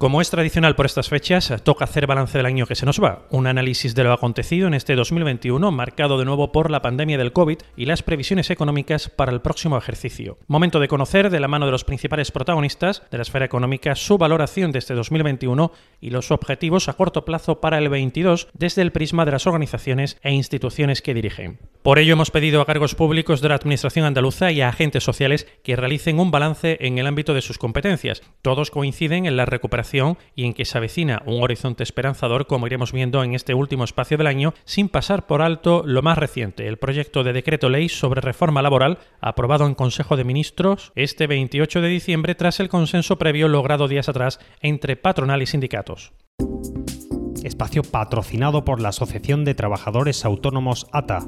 Como es tradicional por estas fechas, toca hacer balance del año que se nos va, un análisis de lo acontecido en este 2021, marcado de nuevo por la pandemia del COVID y las previsiones económicas para el próximo ejercicio. Momento de conocer de la mano de los principales protagonistas de la esfera económica su valoración de este 2021 y los objetivos a corto plazo para el 22 desde el prisma de las organizaciones e instituciones que dirigen. Por ello hemos pedido a cargos públicos de la Administración andaluza y a agentes sociales que realicen un balance en el ámbito de sus competencias. Todos coinciden en la recuperación y en que se avecina un horizonte esperanzador, como iremos viendo en este último espacio del año, sin pasar por alto lo más reciente, el proyecto de decreto ley sobre reforma laboral aprobado en Consejo de Ministros este 28 de diciembre tras el consenso previo logrado días atrás entre patronal y sindicatos. Espacio patrocinado por la Asociación de Trabajadores Autónomos ATA.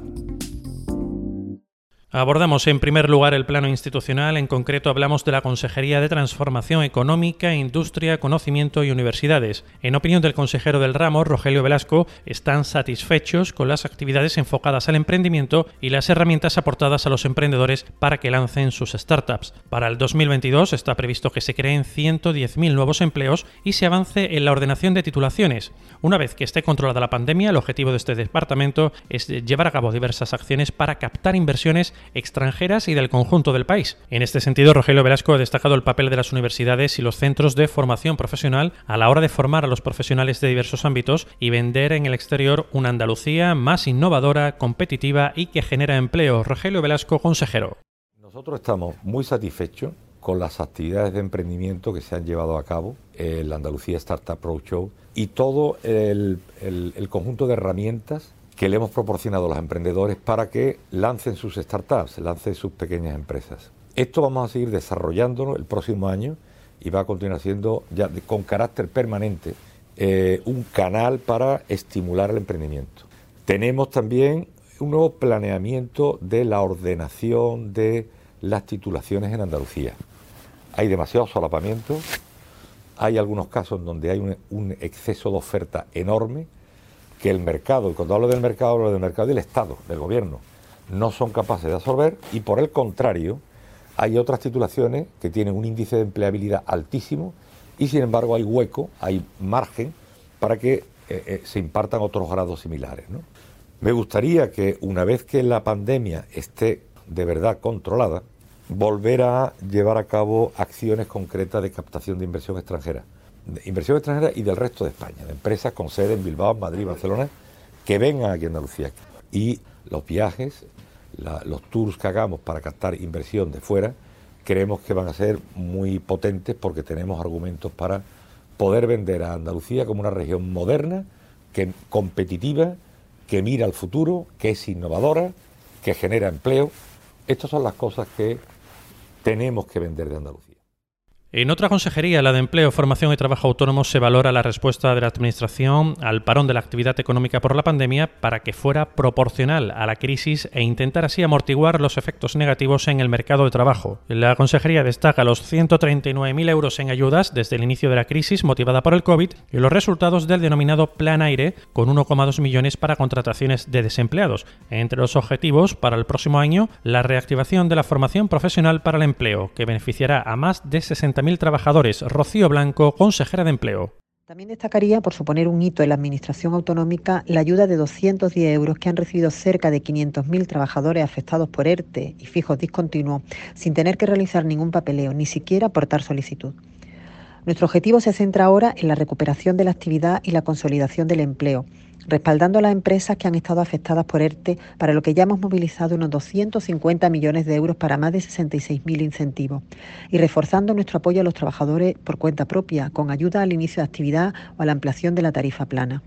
Abordamos en primer lugar el plano institucional, en concreto hablamos de la Consejería de Transformación Económica, Industria, Conocimiento y Universidades. En opinión del consejero del ramo, Rogelio Velasco, están satisfechos con las actividades enfocadas al emprendimiento y las herramientas aportadas a los emprendedores para que lancen sus startups. Para el 2022 está previsto que se creen 110.000 nuevos empleos y se avance en la ordenación de titulaciones. Una vez que esté controlada la pandemia, el objetivo de este departamento es llevar a cabo diversas acciones para captar inversiones extranjeras y del conjunto del país. En este sentido, Rogelio Velasco ha destacado el papel de las universidades y los centros de formación profesional a la hora de formar a los profesionales de diversos ámbitos y vender en el exterior una Andalucía más innovadora, competitiva y que genera empleo. Rogelio Velasco, consejero. Nosotros estamos muy satisfechos con las actividades de emprendimiento que se han llevado a cabo, el Andalucía Startup Pro Show y todo el, el conjunto de herramientas que le hemos proporcionado a los emprendedores para que lancen sus startups, lancen sus pequeñas empresas. Esto vamos a seguir desarrollándolo el próximo año y va a continuar siendo ya con carácter permanente eh, un canal para estimular el emprendimiento. Tenemos también un nuevo planeamiento de la ordenación de las titulaciones en Andalucía. Hay demasiado solapamiento, hay algunos casos donde hay un exceso de oferta enorme que el mercado, y cuando hablo del mercado, hablo del mercado del Estado, del gobierno, no son capaces de absorber y por el contrario, hay otras titulaciones que tienen un índice de empleabilidad altísimo y sin embargo hay hueco, hay margen para que eh, eh, se impartan otros grados similares. Me gustaría que una vez que la pandemia esté de verdad controlada, volver a llevar a cabo acciones concretas de captación de inversión extranjera inversión extranjera y del resto de España, de empresas con sede en Bilbao, Madrid, Barcelona, que vengan aquí a Andalucía. Y los viajes, los tours que hagamos para captar inversión de fuera, creemos que van a ser muy potentes porque tenemos argumentos para poder vender a Andalucía como una región moderna, que, competitiva, que mira al futuro, que es innovadora, que genera empleo. Estas son las cosas que tenemos que vender de Andalucía. En otra consejería, la de Empleo, Formación y Trabajo Autónomo, se valora la respuesta de la Administración al parón de la actividad económica por la pandemia para que fuera proporcional a la crisis e intentar así amortiguar los efectos negativos en el mercado de trabajo. La consejería destaca los 139.000 euros en ayudas desde el inicio de la crisis motivada por el COVID y los resultados del denominado Plan Aire, con 1,2 millones para contrataciones de desempleados. Entre los objetivos para el próximo año, la reactivación de la formación profesional para el empleo, que beneficiará a más de 60 mil trabajadores. Rocío Blanco, consejera de Empleo. También destacaría, por suponer un hito en la Administración autonómica, la ayuda de 210 euros que han recibido cerca de 500.000 trabajadores afectados por ERTE y fijos discontinuos sin tener que realizar ningún papeleo, ni siquiera aportar solicitud. Nuestro objetivo se centra ahora en la recuperación de la actividad y la consolidación del empleo, respaldando a las empresas que han estado afectadas por ERTE, para lo que ya hemos movilizado unos 250 millones de euros para más de 66.000 incentivos, y reforzando nuestro apoyo a los trabajadores por cuenta propia, con ayuda al inicio de actividad o a la ampliación de la tarifa plana.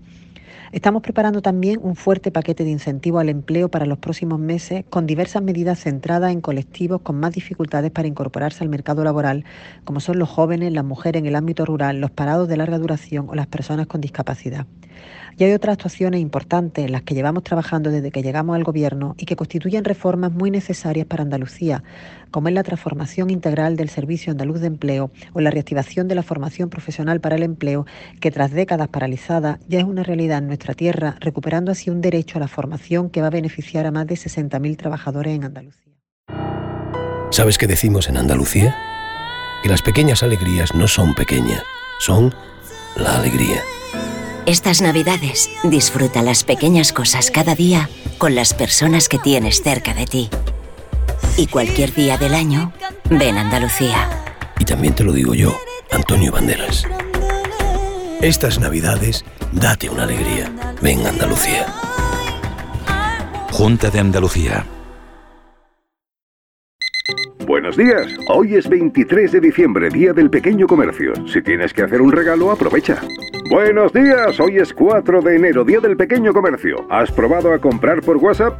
Estamos preparando también un fuerte paquete de incentivos al empleo para los próximos meses, con diversas medidas centradas en colectivos con más dificultades para incorporarse al mercado laboral, como son los jóvenes, las mujeres en el ámbito rural, los parados de larga duración o las personas con discapacidad. Y hay otras actuaciones importantes en las que llevamos trabajando desde que llegamos al Gobierno y que constituyen reformas muy necesarias para Andalucía, como es la transformación integral del Servicio Andaluz de Empleo o la reactivación de la formación profesional para el empleo, que tras décadas paralizada ya es una realidad en nuestra tierra, recuperando así un derecho a la formación que va a beneficiar a más de 60.000 trabajadores en Andalucía. ¿Sabes qué decimos en Andalucía? Que las pequeñas alegrías no son pequeñas, son la alegría. Estas navidades disfruta las pequeñas cosas cada día con las personas que tienes cerca de ti. Y cualquier día del año, ven Andalucía. Y también te lo digo yo, Antonio Banderas. Estas navidades, date una alegría. Ven Andalucía. Junta de Andalucía. Buenos días. Hoy es 23 de diciembre, Día del Pequeño Comercio. Si tienes que hacer un regalo, aprovecha. Buenos días. Hoy es 4 de enero, Día del Pequeño Comercio. ¿Has probado a comprar por WhatsApp?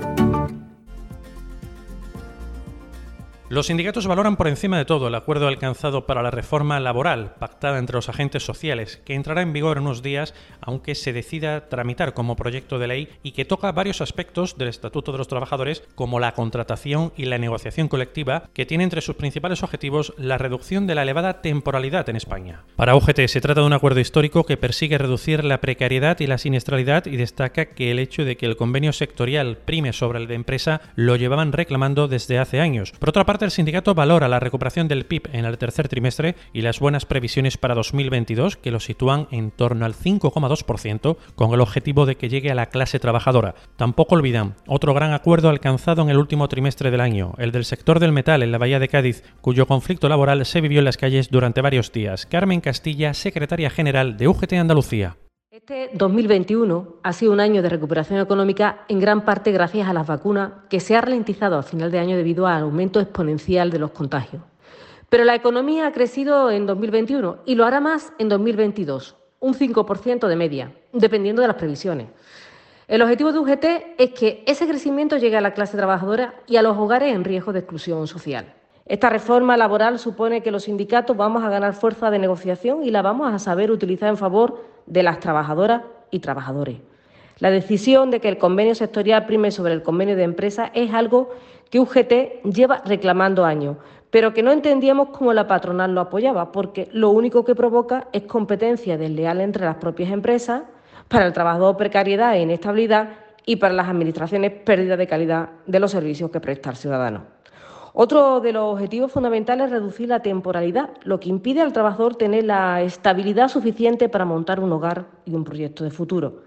Los sindicatos valoran por encima de todo el acuerdo alcanzado para la reforma laboral pactada entre los agentes sociales, que entrará en vigor en unos días, aunque se decida tramitar como proyecto de ley y que toca varios aspectos del Estatuto de los Trabajadores, como la contratación y la negociación colectiva, que tiene entre sus principales objetivos la reducción de la elevada temporalidad en España. Para UGT se trata de un acuerdo histórico que persigue reducir la precariedad y la siniestralidad y destaca que el hecho de que el convenio sectorial prime sobre el de empresa lo llevaban reclamando desde hace años. Por otra el sindicato valora la recuperación del PIB en el tercer trimestre y las buenas previsiones para 2022, que lo sitúan en torno al 5,2%, con el objetivo de que llegue a la clase trabajadora. Tampoco olvidan otro gran acuerdo alcanzado en el último trimestre del año, el del sector del metal en la Bahía de Cádiz, cuyo conflicto laboral se vivió en las calles durante varios días. Carmen Castilla, secretaria general de UGT Andalucía. Este 2021 ha sido un año de recuperación económica en gran parte gracias a las vacunas que se ha ralentizado a final de año debido al aumento exponencial de los contagios. Pero la economía ha crecido en 2021 y lo hará más en 2022, un 5% de media, dependiendo de las previsiones. El objetivo de UGT es que ese crecimiento llegue a la clase trabajadora y a los hogares en riesgo de exclusión social. Esta reforma laboral supone que los sindicatos vamos a ganar fuerza de negociación y la vamos a saber utilizar en favor de las trabajadoras y trabajadores. La decisión de que el convenio sectorial prime sobre el convenio de empresa es algo que UGT lleva reclamando años, pero que no entendíamos cómo la patronal lo apoyaba, porque lo único que provoca es competencia desleal entre las propias empresas, para el trabajador precariedad e inestabilidad y para las administraciones pérdida de calidad de los servicios que presta el ciudadano. Otro de los objetivos fundamentales es reducir la temporalidad, lo que impide al trabajador tener la estabilidad suficiente para montar un hogar y un proyecto de futuro.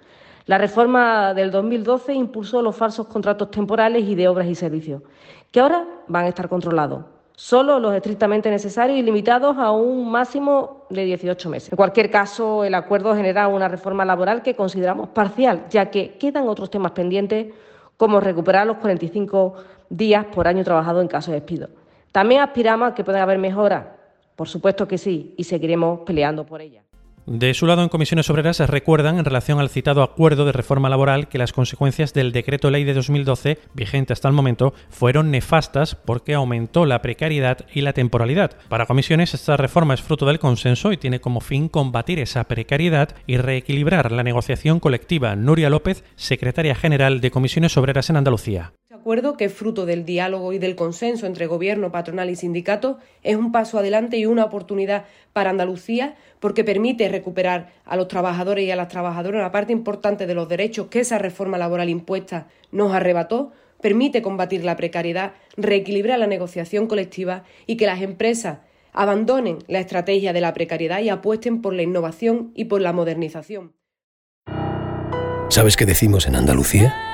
La reforma del 2012 impulsó los falsos contratos temporales y de obras y servicios, que ahora van a estar controlados. Solo los estrictamente necesarios y limitados a un máximo de 18 meses. En cualquier caso, el acuerdo genera una reforma laboral que consideramos parcial, ya que quedan otros temas pendientes como recuperar los 45 días por año trabajado en caso de despido. También aspiramos a que pueda haber mejoras, por supuesto que sí, y seguiremos peleando por ellas. De su lado, en comisiones obreras recuerdan, en relación al citado acuerdo de reforma laboral, que las consecuencias del decreto ley de 2012, vigente hasta el momento, fueron nefastas porque aumentó la precariedad y la temporalidad. Para comisiones, esta reforma es fruto del consenso y tiene como fin combatir esa precariedad y reequilibrar la negociación colectiva. Nuria López, secretaria general de comisiones obreras en Andalucía acuerdo, que fruto del diálogo y del consenso entre gobierno, patronal y sindicatos, es un paso adelante y una oportunidad para Andalucía porque permite recuperar a los trabajadores y a las trabajadoras una parte importante de los derechos que esa reforma laboral impuesta nos arrebató, permite combatir la precariedad, reequilibrar la negociación colectiva y que las empresas abandonen la estrategia de la precariedad y apuesten por la innovación y por la modernización. ¿Sabes qué decimos en Andalucía?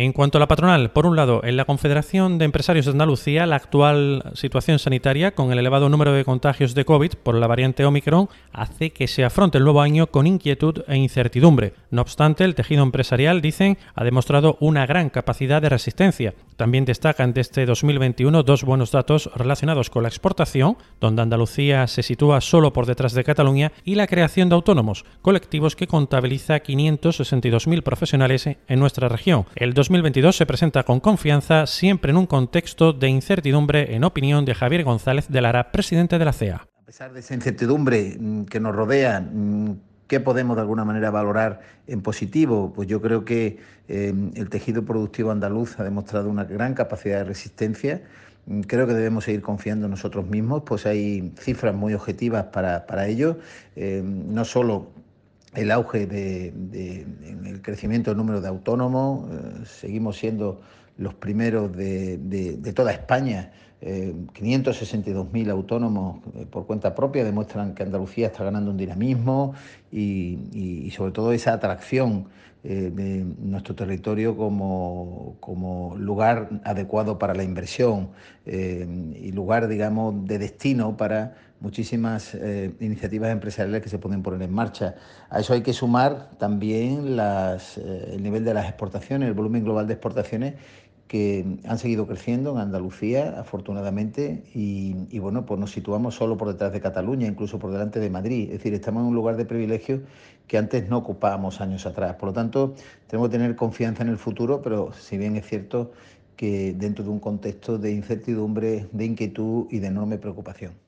En cuanto a la patronal, por un lado, en la Confederación de Empresarios de Andalucía, la actual situación sanitaria, con el elevado número de contagios de COVID por la variante Omicron, hace que se afronte el nuevo año con inquietud e incertidumbre. No obstante, el tejido empresarial, dicen, ha demostrado una gran capacidad de resistencia. También destacan de este 2021 dos buenos datos relacionados con la exportación, donde Andalucía se sitúa solo por detrás de Cataluña, y la creación de autónomos, colectivos que contabiliza 562.000 profesionales en nuestra región. El 2022 se presenta con confianza, siempre en un contexto de incertidumbre, en opinión de Javier González de Lara, presidente de la CEA. A pesar de esa incertidumbre mm, que nos rodea, mm, ¿qué podemos de alguna manera valorar en positivo? Pues yo creo que eh, el tejido productivo andaluz ha demostrado una gran capacidad de resistencia. Mm, creo que debemos seguir confiando en nosotros mismos, pues hay cifras muy objetivas para, para ello, eh, no solo el auge de, el crecimiento del número de autónomos, eh, seguimos siendo los primeros de, toda España. 562.000 autónomos eh, por cuenta propia demuestran que Andalucía está ganando un dinamismo y, sobre todo esa atracción eh, de nuestro territorio como, como, lugar adecuado para la inversión y lugar, digamos, de destino para muchísimas eh, iniciativas empresariales que se pueden poner en marcha. A eso hay que sumar también las, eh, el nivel de las exportaciones, el volumen global de exportaciones que han seguido creciendo en Andalucía, afortunadamente, y, bueno, pues nos situamos solo por detrás de Cataluña, incluso por delante de Madrid. Es decir, estamos en un lugar de privilegio que antes no ocupábamos años atrás. Por lo tanto, tenemos que tener confianza en el futuro, pero si bien es cierto que dentro de un contexto de incertidumbre, de inquietud y de enorme preocupación.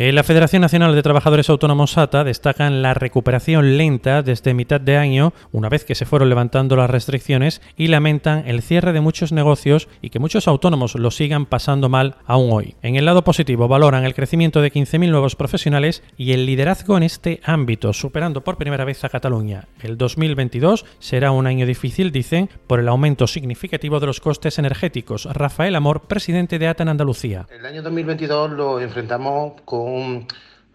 Eh, la Federación Nacional de Trabajadores Autónomos SATA destacan la recuperación lenta desde mitad de año, una vez que se fueron levantando las restricciones, y lamentan el cierre de muchos negocios y que muchos autónomos lo sigan pasando mal aún hoy. En el lado positivo valoran el crecimiento de 15.000 nuevos profesionales y el liderazgo en este ámbito, superando por primera vez a Cataluña. El 2022 será un año difícil, dicen, por el aumento significativo de los costes energéticos. Rafael Amor, presidente de ATA en Andalucía. El año 2022 lo enfrentamos con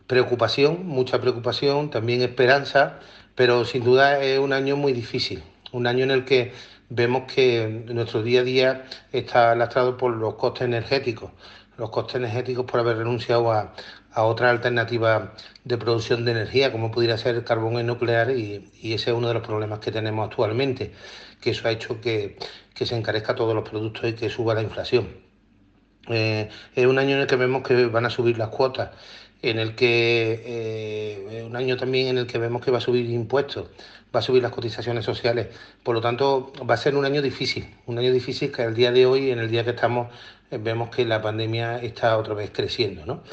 preocupación, mucha preocupación, también esperanza, pero sin duda es un año muy difícil, un año en el que vemos que nuestro día a día está lastrado por los costes energéticos, los costes energéticos por haber renunciado a, otra alternativa de producción de energía, como pudiera ser el carbón y nuclear, y, ese es uno de los problemas que tenemos actualmente, que eso ha hecho que se encarezca todos los productos y que suba la inflación. Eh, es un año en el que vemos que van a subir las cuotas, en el que eh, un año también en el que vemos que va a subir impuestos, va a subir las cotizaciones sociales. Por lo tanto, va a ser un año difícil, un año difícil que al día de hoy, en el día que estamos, eh, vemos que la pandemia está otra vez creciendo, ¿no?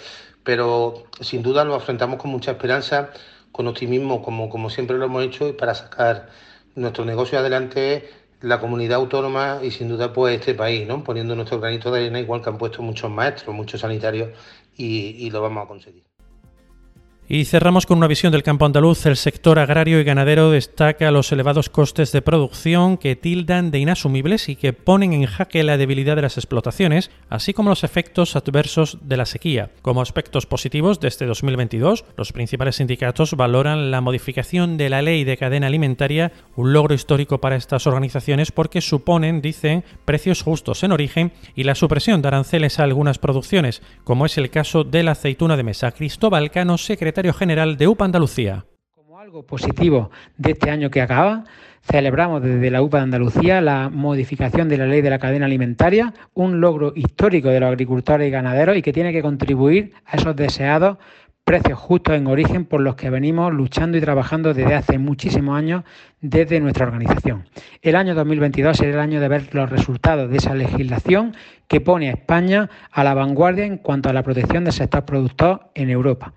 Pero sin duda lo afrontamos con mucha esperanza, con optimismo, como, como siempre lo hemos hecho, y para sacar nuestro negocio adelante la comunidad autónoma y sin duda pues este país, ¿no? Poniendo nuestro granito de arena igual que han puesto muchos maestros, muchos sanitarios y, y lo vamos a conseguir. Y cerramos con una visión del campo andaluz. El sector agrario y ganadero destaca los elevados costes de producción que tildan de inasumibles y que ponen en jaque la debilidad de las explotaciones, así como los efectos adversos de la sequía. Como aspectos positivos de este 2022, los principales sindicatos valoran la modificación de la ley de cadena alimentaria, un logro histórico para estas organizaciones porque suponen, dicen, precios justos en origen y la supresión de aranceles a algunas producciones, como es el caso de la aceituna de mesa. Cristóbal Cano, secretario general de UPA Andalucía Algo positivo de este año que acaba, celebramos desde la UPA de Andalucía la modificación de la ley de la cadena alimentaria, un logro histórico de los agricultores y ganaderos y que tiene que contribuir a esos deseados precios justos en origen por los que venimos luchando y trabajando desde hace muchísimos años desde nuestra organización. El año 2022 será el año de ver los resultados de esa legislación que pone a España a la vanguardia en cuanto a la protección del sector productor en Europa.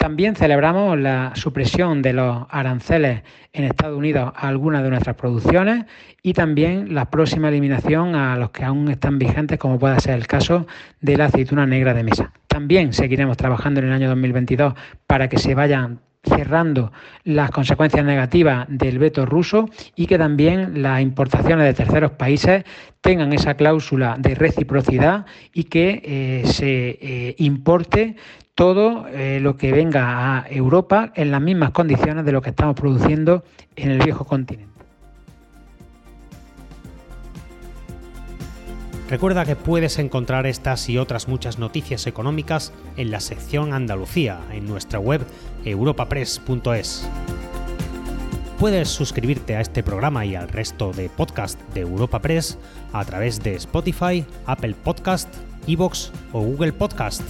También celebramos la supresión de los aranceles en Estados Unidos a algunas de nuestras producciones y también la próxima eliminación a los que aún están vigentes, como pueda ser el caso de la aceituna negra de mesa. También seguiremos trabajando en el año 2022 para que se vayan cerrando las consecuencias negativas del veto ruso y que también las importaciones de terceros países tengan esa cláusula de reciprocidad y que eh, se eh, importe todo eh, lo que venga a Europa en las mismas condiciones de lo que estamos produciendo en el viejo continente. Recuerda que puedes encontrar estas y otras muchas noticias económicas en la sección Andalucía en nuestra web europapress.es. Puedes suscribirte a este programa y al resto de podcast de Europa Press a través de Spotify, Apple Podcast, Evox o Google Podcast.